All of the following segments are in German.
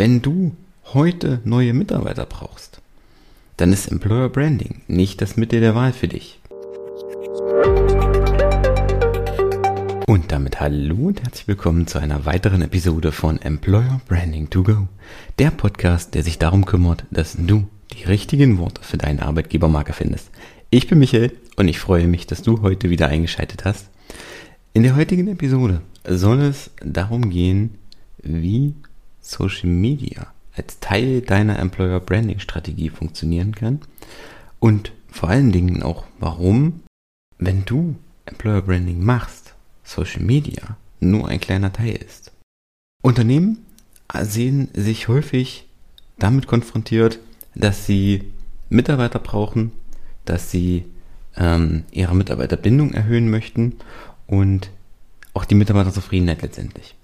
wenn du heute neue Mitarbeiter brauchst, dann ist Employer Branding nicht das Mittel der Wahl für dich. Und damit hallo und herzlich willkommen zu einer weiteren Episode von Employer Branding to Go, der Podcast, der sich darum kümmert, dass du die richtigen Worte für deine Arbeitgebermarke findest. Ich bin Michael und ich freue mich, dass du heute wieder eingeschaltet hast. In der heutigen Episode soll es darum gehen, wie Social Media als Teil deiner Employer Branding Strategie funktionieren kann und vor allen Dingen auch warum, wenn du Employer Branding machst, Social Media nur ein kleiner Teil ist. Unternehmen sehen sich häufig damit konfrontiert, dass sie Mitarbeiter brauchen, dass sie ähm, ihre Mitarbeiterbindung erhöhen möchten und auch die Mitarbeiterzufriedenheit letztendlich.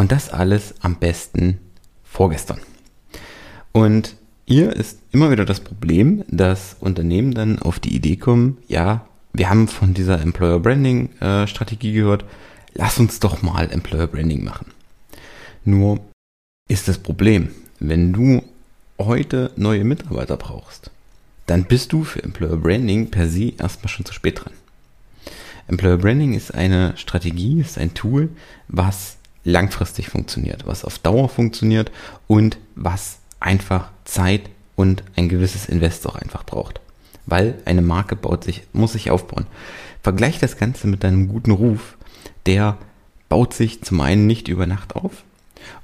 Und das alles am besten vorgestern. Und hier ist immer wieder das Problem, dass Unternehmen dann auf die Idee kommen, ja, wir haben von dieser Employer Branding äh, Strategie gehört, lass uns doch mal Employer Branding machen. Nur ist das Problem, wenn du heute neue Mitarbeiter brauchst, dann bist du für Employer Branding per se erstmal schon zu spät dran. Employer Branding ist eine Strategie, ist ein Tool, was langfristig funktioniert, was auf Dauer funktioniert und was einfach Zeit und ein gewisses Invest auch einfach braucht. Weil eine Marke baut sich, muss sich aufbauen. Vergleich das Ganze mit deinem guten Ruf. Der baut sich zum einen nicht über Nacht auf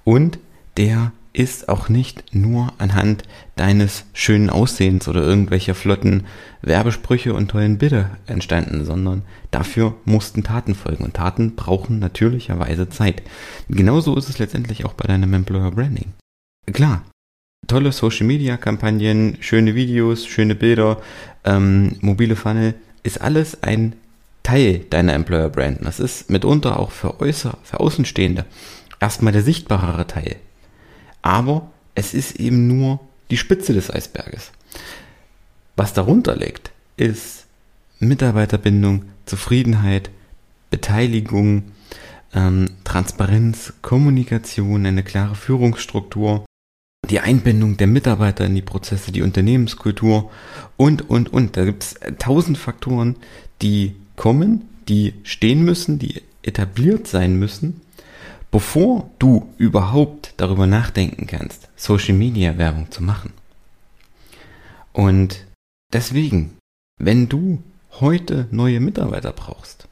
und der ist auch nicht nur anhand deines schönen Aussehens oder irgendwelcher flotten Werbesprüche und tollen Bilder entstanden, sondern dafür mussten Taten folgen und Taten brauchen natürlicherweise Zeit. Genauso ist es letztendlich auch bei deinem Employer Branding. Klar, tolle Social Media Kampagnen, schöne Videos, schöne Bilder, ähm, mobile Funnel, ist alles ein Teil deiner Employer Brand. Das ist mitunter auch für, äußer, für Außenstehende erstmal der sichtbarere Teil aber es ist eben nur die Spitze des Eisberges. Was darunter liegt, ist Mitarbeiterbindung, Zufriedenheit, Beteiligung, ähm, Transparenz, Kommunikation, eine klare Führungsstruktur, die Einbindung der Mitarbeiter in die Prozesse, die Unternehmenskultur und, und, und. Da gibt es tausend Faktoren, die kommen, die stehen müssen, die etabliert sein müssen, bevor du überhaupt darüber nachdenken kannst, Social Media Werbung zu machen. Und deswegen, wenn du heute neue Mitarbeiter brauchst,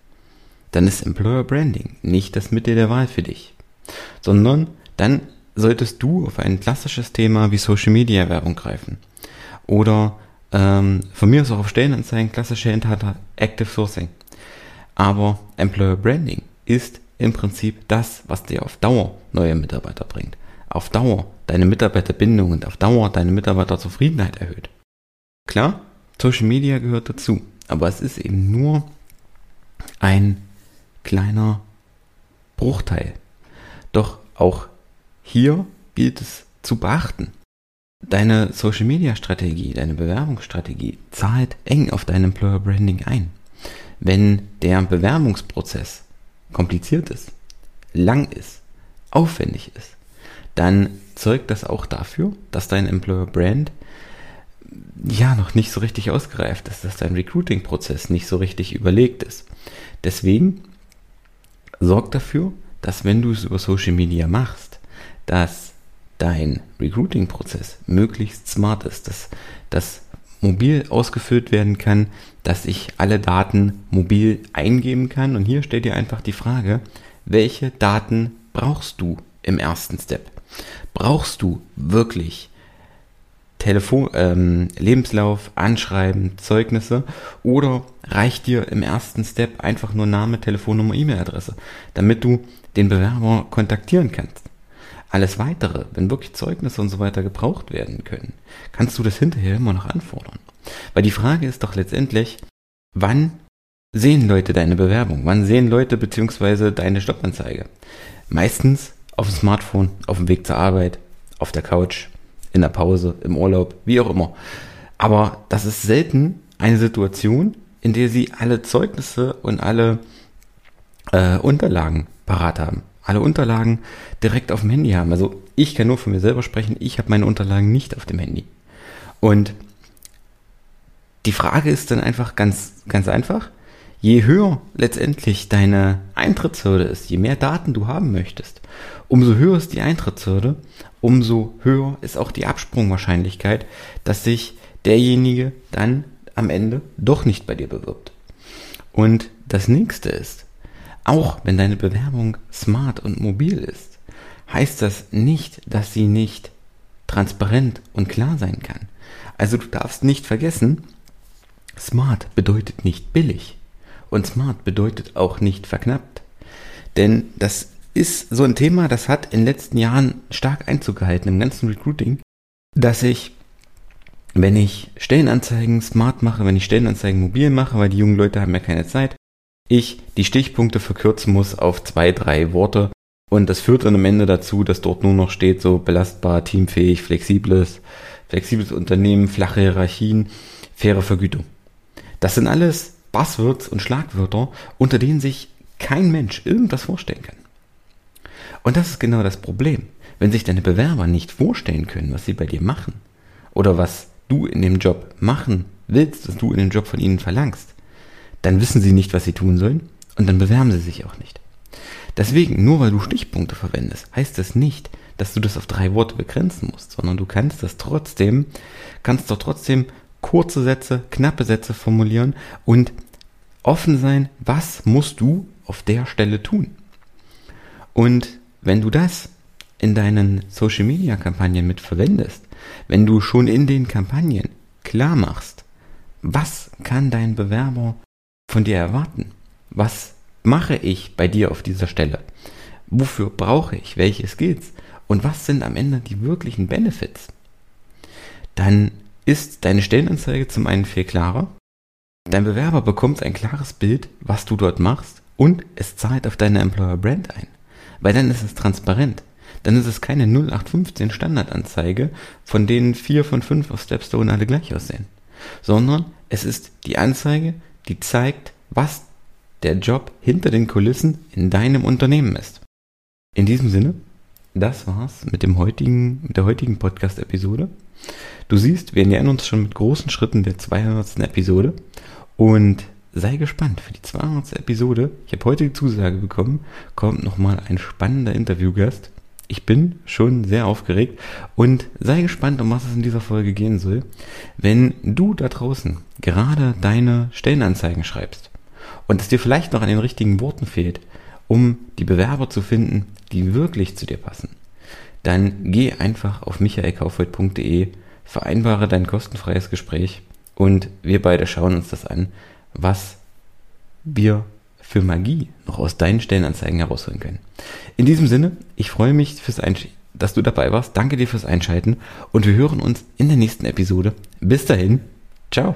dann ist Employer Branding nicht das Mittel der Wahl für dich, sondern dann solltest du auf ein klassisches Thema wie Social Media Werbung greifen. Oder ähm, von mir aus auch auf Stellenanzeigen, klassische Inhalte, Active Sourcing. Aber Employer Branding ist im Prinzip das, was dir auf Dauer neue Mitarbeiter bringt. Auf Dauer deine Mitarbeiterbindung und auf Dauer deine Mitarbeiterzufriedenheit erhöht. Klar, Social Media gehört dazu, aber es ist eben nur ein kleiner Bruchteil. Doch auch hier gilt es zu beachten. Deine Social Media Strategie, deine Bewerbungsstrategie zahlt eng auf dein Employer Branding ein. Wenn der Bewerbungsprozess kompliziert ist, lang ist, aufwendig ist, dann zeugt das auch dafür, dass dein Employer Brand ja noch nicht so richtig ausgereift ist, dass dein Recruiting-Prozess nicht so richtig überlegt ist. Deswegen sorg dafür, dass wenn du es über Social Media machst, dass dein Recruiting-Prozess möglichst smart ist, dass das mobil ausgefüllt werden kann, dass ich alle Daten mobil eingeben kann. Und hier stellt ihr einfach die Frage, welche Daten brauchst du im ersten Step? Brauchst du wirklich Telefon, ähm, Lebenslauf, Anschreiben, Zeugnisse oder reicht dir im ersten Step einfach nur Name, Telefonnummer, E-Mail-Adresse, damit du den Bewerber kontaktieren kannst? Alles weitere, wenn wirklich Zeugnisse und so weiter gebraucht werden können, kannst du das hinterher immer noch anfordern. Weil die Frage ist doch letztendlich, wann sehen Leute deine Bewerbung? Wann sehen Leute beziehungsweise deine Jobanzeige? Meistens auf dem Smartphone, auf dem Weg zur Arbeit, auf der Couch, in der Pause, im Urlaub, wie auch immer. Aber das ist selten eine Situation, in der sie alle Zeugnisse und alle äh, Unterlagen parat haben. Alle Unterlagen direkt auf dem Handy haben. Also ich kann nur von mir selber sprechen, ich habe meine Unterlagen nicht auf dem Handy. Und die Frage ist dann einfach ganz, ganz einfach. Je höher letztendlich deine Eintrittshürde ist, je mehr Daten du haben möchtest, umso höher ist die Eintrittshürde, umso höher ist auch die Absprungwahrscheinlichkeit, dass sich derjenige dann am Ende doch nicht bei dir bewirbt. Und das nächste ist, auch wenn deine Bewerbung smart und mobil ist, heißt das nicht, dass sie nicht transparent und klar sein kann. Also du darfst nicht vergessen, smart bedeutet nicht billig und smart bedeutet auch nicht verknappt. Denn das ist so ein Thema, das hat in den letzten Jahren stark Einzug gehalten im ganzen Recruiting, dass ich wenn ich Stellenanzeigen smart mache, wenn ich Stellenanzeigen mobil mache, weil die jungen Leute haben ja keine Zeit, ich die Stichpunkte verkürzen muss auf zwei, drei Worte. Und das führt dann am Ende dazu, dass dort nur noch steht, so belastbar, teamfähig, flexibles, flexibles Unternehmen, flache Hierarchien, faire Vergütung. Das sind alles Buzzwords und Schlagwörter, unter denen sich kein Mensch irgendwas vorstellen kann. Und das ist genau das Problem. Wenn sich deine Bewerber nicht vorstellen können, was sie bei dir machen oder was du in dem Job machen willst, was du in dem Job von ihnen verlangst, dann wissen sie nicht, was sie tun sollen und dann bewerben sie sich auch nicht. Deswegen, nur weil du Stichpunkte verwendest, heißt das nicht, dass du das auf drei Worte begrenzen musst, sondern du kannst das trotzdem, kannst doch trotzdem kurze Sätze, knappe Sätze formulieren und offen sein, was musst du auf der Stelle tun. Und wenn du das in deinen Social Media Kampagnen mit verwendest, wenn du schon in den Kampagnen klar machst, was kann dein Bewerber von dir erwarten? Was mache ich bei dir auf dieser Stelle? Wofür brauche ich welche Skills? Und was sind am Ende die wirklichen Benefits? Dann ist deine Stellenanzeige zum einen viel klarer. Dein Bewerber bekommt ein klares Bild, was du dort machst und es zahlt auf deine Employer Brand ein. Weil dann ist es transparent dann ist es keine 0815 Standardanzeige, von denen vier von fünf auf Stepstone alle gleich aussehen, sondern es ist die Anzeige, die zeigt, was der Job hinter den Kulissen in deinem Unternehmen ist. In diesem Sinne, das war's mit dem heutigen, mit der heutigen Podcast-Episode. Du siehst, wir nähern uns schon mit großen Schritten der 200. Episode und sei gespannt für die 200. Episode. Ich habe heute die Zusage bekommen, kommt nochmal ein spannender Interviewgast ich bin schon sehr aufgeregt und sei gespannt, um was es in dieser Folge gehen soll. Wenn du da draußen gerade deine Stellenanzeigen schreibst und es dir vielleicht noch an den richtigen Worten fehlt, um die Bewerber zu finden, die wirklich zu dir passen, dann geh einfach auf michaelkaufhold.de, vereinbare dein kostenfreies Gespräch und wir beide schauen uns das an, was wir für Magie noch aus deinen Stellenanzeigen herausholen können. In diesem Sinne, ich freue mich, fürs dass du dabei warst. Danke dir fürs Einschalten und wir hören uns in der nächsten Episode. Bis dahin, ciao.